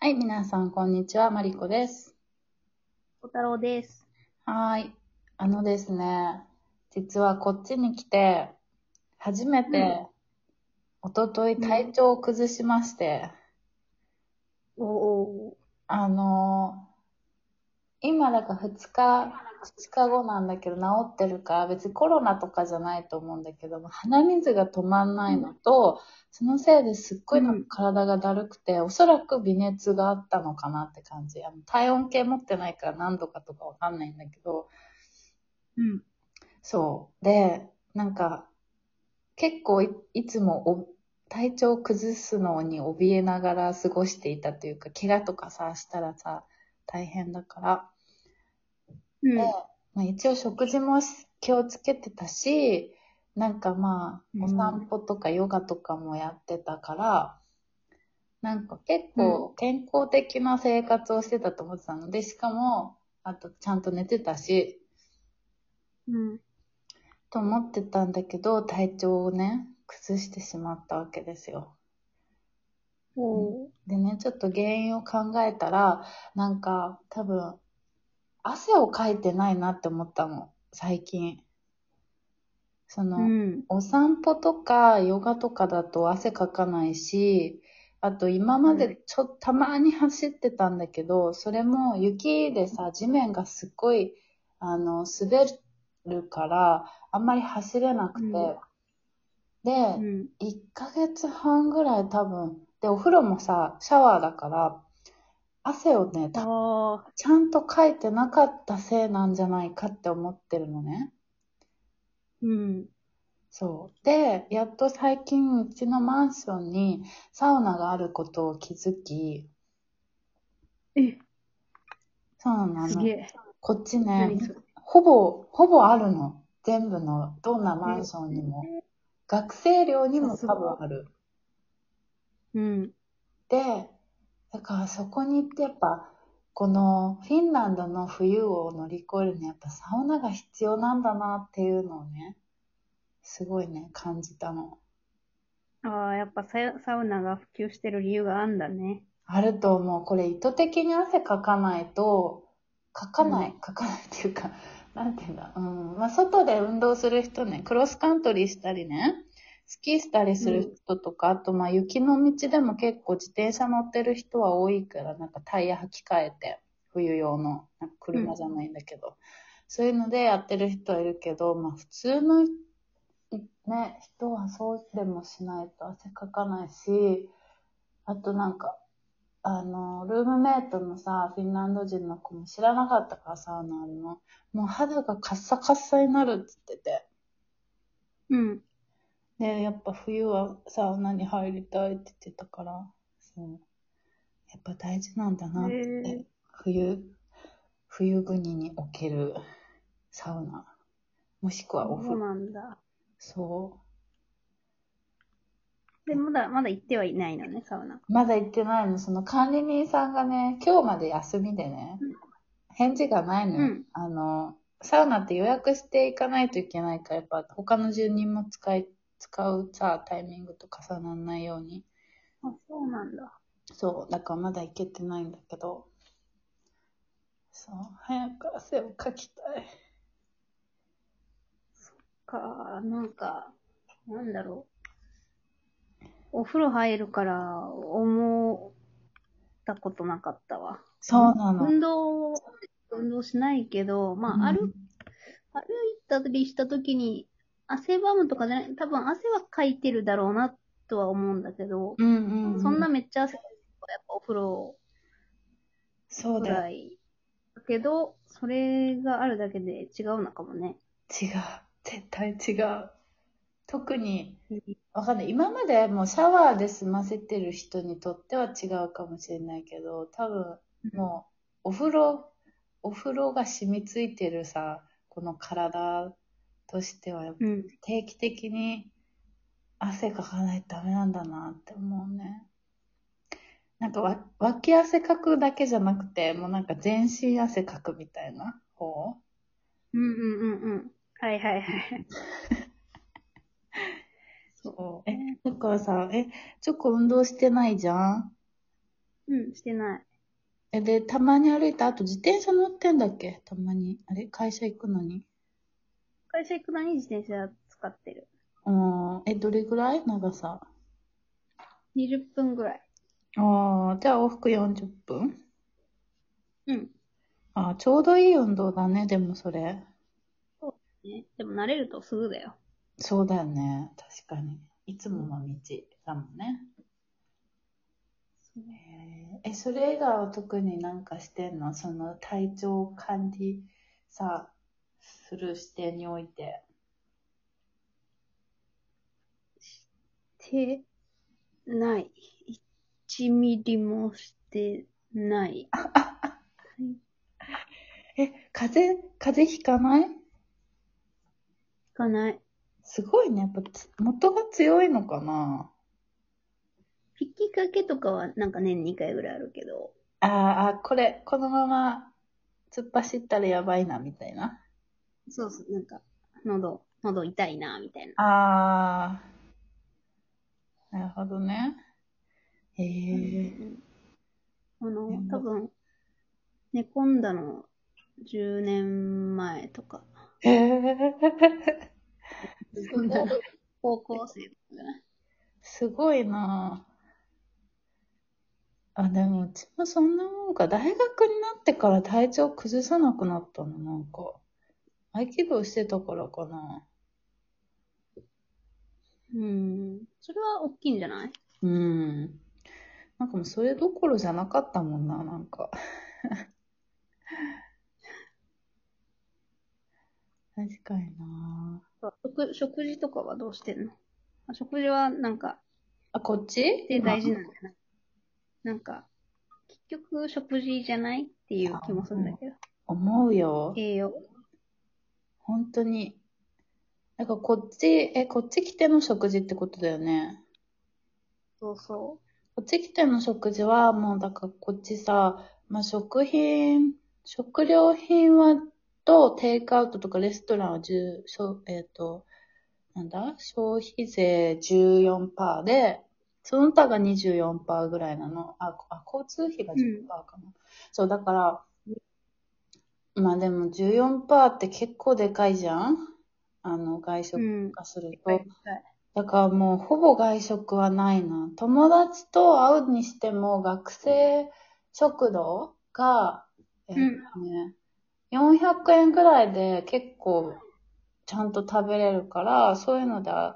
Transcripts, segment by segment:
はい、皆さん、こんにちは。マリコです。小太郎です。はーい。あのですね、実はこっちに来て、初めて、おととい体調を崩しまして、おおあのー今だから2日、2日後なんだけど治ってるから、別にコロナとかじゃないと思うんだけども、鼻水が止まんないのと、そのせいですっごいなんか体がだるくて、おそらく微熱があったのかなって感じ。あの体温計持ってないから何度かとかわかんないんだけど、うん。そう。で、なんか、結構いいつもお体調を崩すのに怯えながら過ごしていたというか、怪我とかさ、したらさ、大変だから。うまあ、一応食事も気をつけてたし、なんかまあ、うん。お散歩とかヨガとかもやってたから、なんか結構健康的な生活をしてたと思ってたので、しかも、あとちゃんと寝てたし、うん。と思ってたんだけど、体調をね、崩してしまったわけですよ。おー。でね、ちょっと原因を考えたら、なんか多分、汗をかいてないなって思ったの、最近。その、うん。お散歩とかヨガとかだと汗かかないし、あと今までちょっとたまに走ってたんだけど、それも雪でさ、地面がすっごい、あの、滑るから、あんまり走れなくて、うんで、うん。1ヶ月半ぐらい多分、で、お風呂もさ、シャワーだから、汗をね。ちゃんとかいてなかったせいなんじゃないかって思ってるのね。うん。そう。で、やっと最近、うちのマンションにサウナがあることを気づき、え、そうなの。すげえ。こっちね。ほぼ、ほぼあるの。全部の、どんなマンションにも。学生寮にも多分ある。うん。で、だからそこに行ってやっぱ、このフィンランドの冬を乗り越えるにはやっぱサウナが必要なんだなっていうのをね、すごいね、感じたの。ああ、やっぱササウナが普及してる理由があんだね。あると思う。これ意図的に汗かかないと、かかない、うかかないっていうか、なんていうんだ。うん。まあ、外で運動する人ね、クロスカントリーしたりね、スキーしたりする人とか、あとまあ雪の道でも結構自転車乗ってる人は多いから、なんかタイヤ履き替えて、冬用の、なんか車じゃないんだけど、そういうのでやってる人はいるけど、まあ普通のね、人はそうでもしないと汗かかないし、あとなんか、あの、ルームメイトのさ、フィンランド人の子も知らなかったからサウナあるの。もう肌がカッサカッサになるって言ってて。うん。で、やっぱ冬はサウナに入りたいって言ってたから、そう。やっぱ大事なんだなって。冬、冬国におけるサウナ。もしくはお風そう呂。なんだ。そう。で、まだ、まだ行ってはいないのね、サウナ。まだ行ってないの。その管理人さんがね、今日まで休みでね、返事がないのよ。うんあの、サウナって予約していかないといけないから、やっぱ他の住人も使い、使うさ、タイミングと重ならないように。あ、そうなんだ。そう、だからまだ行けてないんだけど、そう、早く汗をかきたい。か、なんか、なんだろう。お風呂入るから思ったことなかったわ。そうなの。運動、運動しないけど、まあ、歩、歩いたりした時に、汗ばむとかね、多分汗はかいてるだろうなとは思うんだけど、うんうん、うん。そんなめっちゃ汗かいてるとやっぱお風呂そうだ。だけど、それがあるだけで違うのかもね。違う。絶対違う。特に、わかんない。今までもうシャワーで済ませてる人にとっては違うかもしれないけど、多分もうお風呂、お風呂が染みついてるさ、この体としてはやっぱうん。定期的に汗かかないとダメなんだなって思うね。なんかわ脇汗かくだけじゃなくて、もうなんか全身汗かくみたいな方？うんうんうんうん。はいはいはい。そう。え、だからさ、え、チョコ運動してないじゃん？うん、してない。え、で、たまに歩いた後自転車乗ってんだっけ？たまに。あれ？会社行くのに。会社行くのに自転車使ってる。うん。え、どれぐらい？長さ。20分ぐらい。ああ、じゃあ往復40分？うん。ああ、ちょうどいい運動だね、でもそれ。ね、でも慣れるとすぐだよ。そうだよね。確かに。いつもの道だもんね。えそれ以外は特になんかしてんの？その体調管理さ、する視点において。してない。1ミリもしてない。え、風邪、風邪ひかない？行かない。すごいね。やっぱつ元が強いのかな？引きかけとかはなんか年2回ぐらいあるけど。あーあ、これ、このまま突っ走ったらやばいな、みたいな。そうそう、なんか、喉、喉痛いな、みたいな。ああ。なるほどね。へえ。あのうん、多分、寝込んだの10年前とか。へえ。高校生とかじゃない？すごいなあ、でもうちもそんなもんか。大学になってから体調崩さなくなったの、なんか。合気道してたからかな。うん。それは大きいんじゃない？うん。なんかもうそれどころじゃなかったもんな、なんか。確かにな食食事とかはどうしてんの？あ食事はなんか、あ、こっち？で大事なんだよな。なんか、結局食事じゃないっていう気もするんだけど。思うよ。栄養？本当に。なんかこっち、え、こっち来ての食事ってことだよね。そうそこっち来ての食事は、もうだからこっちさ、まあ、食品、食料品は、とテイクアウトとかレストランは10、しょえっ、と、なんだ？消費税14%で、その他が24%ぐらいなの。あ、あ交通費が10%かな。そう、だから、まあでも14%って結構でかいじゃん？あの、外う。食うん。化すると。はいだからもうほぼ外食はないな。友達と会うにしても学生食堂が、えっとね、400円ぐらいで結構ちゃんと食べれるから、そういうので会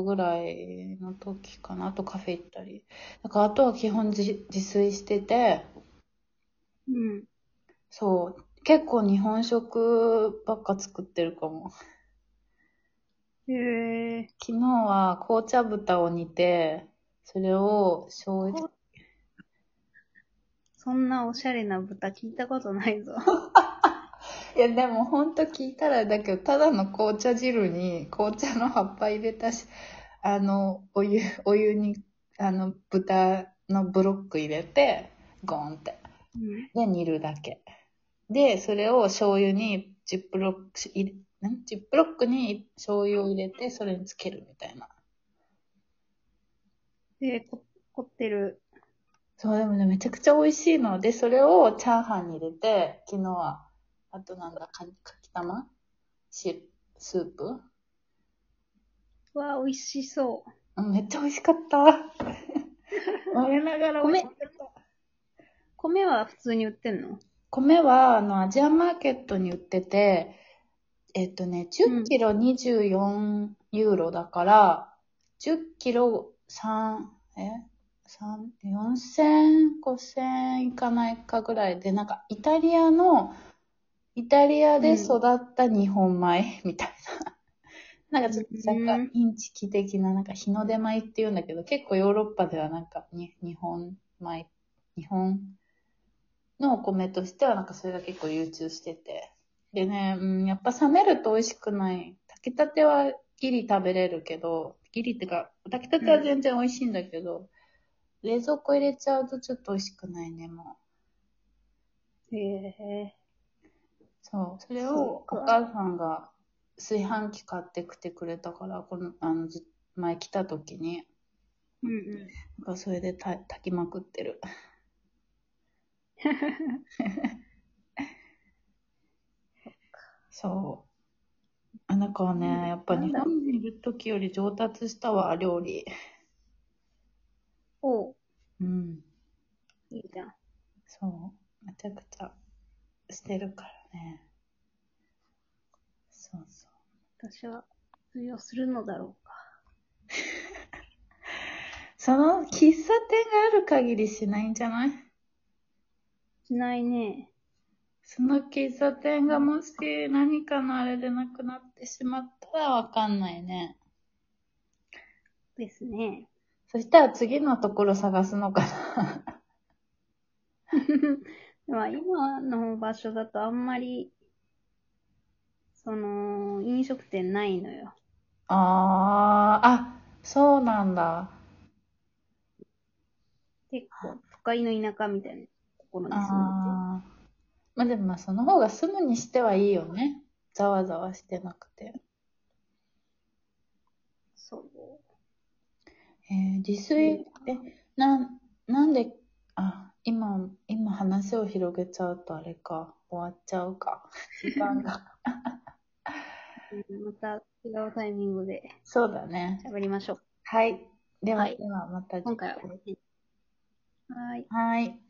うぐらいの時かな。あとカフェ行ったり。だからあとは基本自自炊してて、うん。そう、結構日本食ばっか作ってるかも。へえ。昨日は紅茶豚を煮て、それを醤油、そんなおしゃれな豚聞いたことないぞ。いやでもほんと聞いたらだけど、ただの紅茶汁に紅茶の葉っぱ入れたし、あの、お湯、お湯に、あの、豚のブロック入れて、ゴーンって。うん。で、煮るだけ。で、それを醤油にジップロック入れ、ん？ジップロックに醤油を入れて、それにつけるみたいな。で、こ、凝ってる。そう、でもね、めちゃくちゃ美味しいの。で、それをチャーハンに入れて、昨日は、あとなんだ、かかきたまし、スープ？うわ、美味しそう。うんめっちゃ美味しかった。我ながら美味しかった。米は普通に売ってんの？米は、あの、アジアマーケットに売ってて、えっとね、10キロ24ユーロだから、10キロ3、え ?3、4000、5000いかないかぐらいで、なんかイタリアの、イタリアで育った日本米みたいな。なんかちょっと若干インチキ的な、なんか日の出米って言うんだけど、結構ヨーロッパではなんかに日本米、日本のお米としてはなんかそれが結構流通してて。でね、うん、やっぱ冷めると美味しくない。炊きたてはギリ食べれるけど、ギリってか、炊きたては全然美味しいんだけど、冷蔵庫入れちゃうとちょっと美味しくないね、もへえ。う。そう。それそをお母さんが炊飯器買ってきてくれたから、この、あの、ず前来た時に、うんうん。なんかそれでた炊きまくってる。そう。あの子はね、やっぱ日本にいる時より上達したわ、料理。おう、うん。いいじゃん。そう。めちゃくちゃしてるからね。そうそう。私は通用するのだろうか。その喫茶店がある限りしないんじゃない？しないね。その喫茶店がもし何かのあれでなくなってしまったらわかんないね。ですね。そしたら次のところ探すのかな。まあ今の場所だとあんまり、その、飲食店ないのよ。あー、あ、そうなんだ。結構、都会の田舎みたいなところに住んでて。あー。まあでもまあその方が住むにしてはいいよね。ざわざわしてなくて。そう。えー、自炊、え、なん、なんで、あ、今、今話を広げちゃうとあれか、終わっちゃうか。時間が。う んまた違うタイミングでそうだね。喋りましょう。はい。では、はいではまた次今回は回。はい。はい。